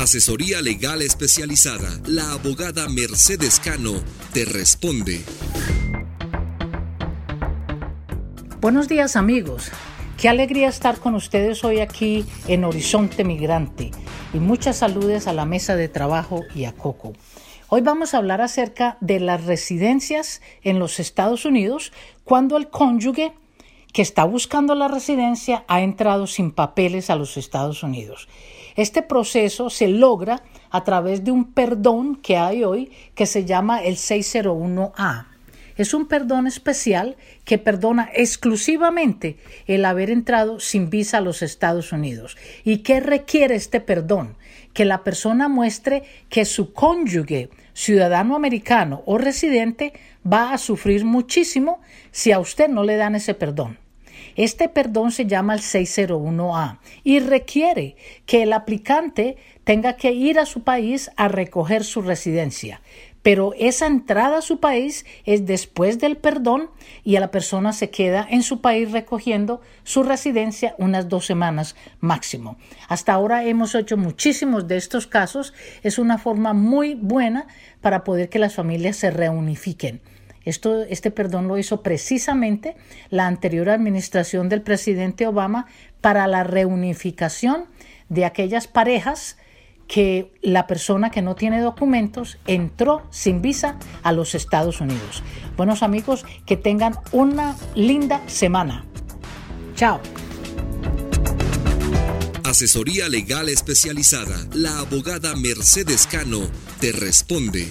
Asesoría legal especializada. La abogada Mercedes Cano te responde. Buenos días amigos. Qué alegría estar con ustedes hoy aquí en Horizonte Migrante y muchas saludes a la mesa de trabajo y a Coco. Hoy vamos a hablar acerca de las residencias en los Estados Unidos cuando el cónyuge que está buscando la residencia ha entrado sin papeles a los Estados Unidos. Este proceso se logra a través de un perdón que hay hoy que se llama el 601A. Es un perdón especial que perdona exclusivamente el haber entrado sin visa a los Estados Unidos. ¿Y qué requiere este perdón? Que la persona muestre que su cónyuge, ciudadano americano o residente, va a sufrir muchísimo si a usted no le dan ese perdón. Este perdón se llama el 601A y requiere que el aplicante tenga que ir a su país a recoger su residencia. Pero esa entrada a su país es después del perdón y la persona se queda en su país recogiendo su residencia unas dos semanas máximo. Hasta ahora hemos hecho muchísimos de estos casos. Es una forma muy buena para poder que las familias se reunifiquen este perdón lo hizo precisamente la anterior administración del presidente Obama para la reunificación de aquellas parejas que la persona que no tiene documentos entró sin visa a los Estados Unidos. Buenos amigos, que tengan una linda semana. Chao. Asesoría legal especializada. La abogada Mercedes Cano te responde.